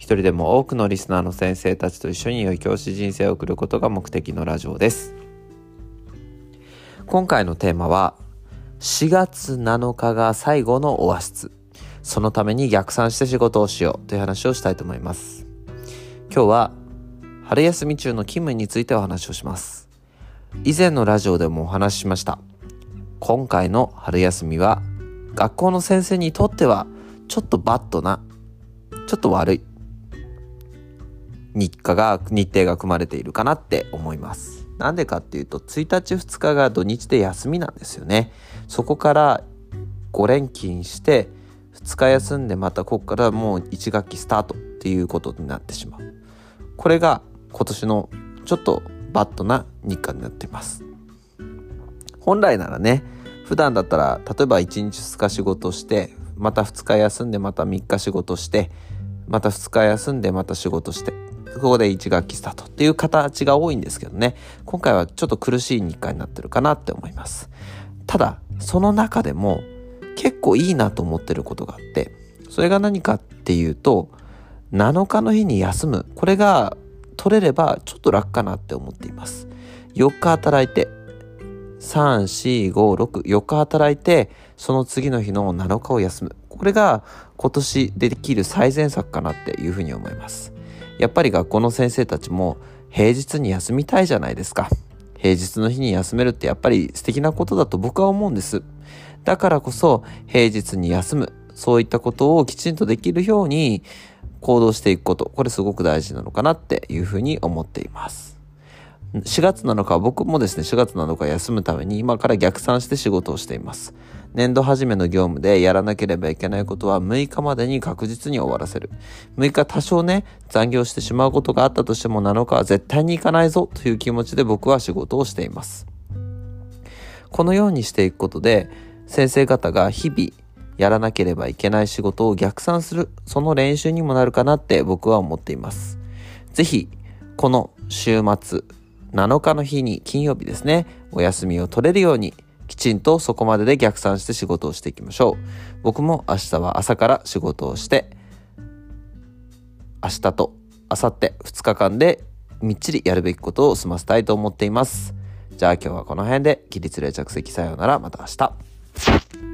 一人でも多くのリスナーの先生たちと一緒に良い教師人生を送ることが目的のラジオです。今回のテーマは、4月7日が最後のオアシス。そのために逆算して仕事をしようという話をしたいと思います。今日は春休み中の勤務についてお話をします。以前のラジオでもお話ししました。今回の春休みは学校の先生にとってはちょっとバッドな、ちょっと悪い日課が、日程が組まれているかなって思います。なんでかっていうと、1日2日が土日で休みなんですよね。そこから5連勤して、2日休んでまたここからもう1学期スタートっていうことになってしまう。これが今年のちょっとバッドな日課になっています。本来ならね、普段だったら例えば1日2日仕事してまた2日休んでまた3日仕事してまた2日休んでまた仕事してここで1学期スタートっていう形が多いんですけどね、今回はちょっと苦しい日課になってるかなって思います。ただ、その中でも結構いいなと思ってることがあって、それが何かっていうと、7日の日に休む。これが取れればちょっと楽かなって思っています。4日働いて、3、4、5、6、4日働いて、その次の日の7日を休む。これが今年できる最善策かなっていうふうに思います。やっぱり学校の先生たちも平日に休みたいじゃないですか。平日の日に休めるってやっぱり素敵なことだと僕は思うんです。だからこそ平日に休む、そういったことをきちんとできるように行動していくこと、これすごく大事なのかなっていうふうに思っています。4月7日は僕もですね、4月7日休むために今から逆算して仕事をしています。年度始めの業務でやらなければいけないことは6日までに確実に終わらせる。6日多少ね、残業してしまうことがあったとしても7日は絶対に行かないぞという気持ちで僕は仕事をしています。このようにしていくことで、先生方が日々やらなければいけない仕事を逆算する、その練習にもなるかなって僕は思っています。ぜひ、この週末、7日の日に金曜日ですね、お休みを取れるように、きちんとそこまでで逆算して仕事をしていきましょう。僕も明日は朝から仕事をして、明日と明後日2日間でみっちりやるべきことを済ませたいと思っています。じゃあ今日はこの辺で起立例着席さようならまた明日。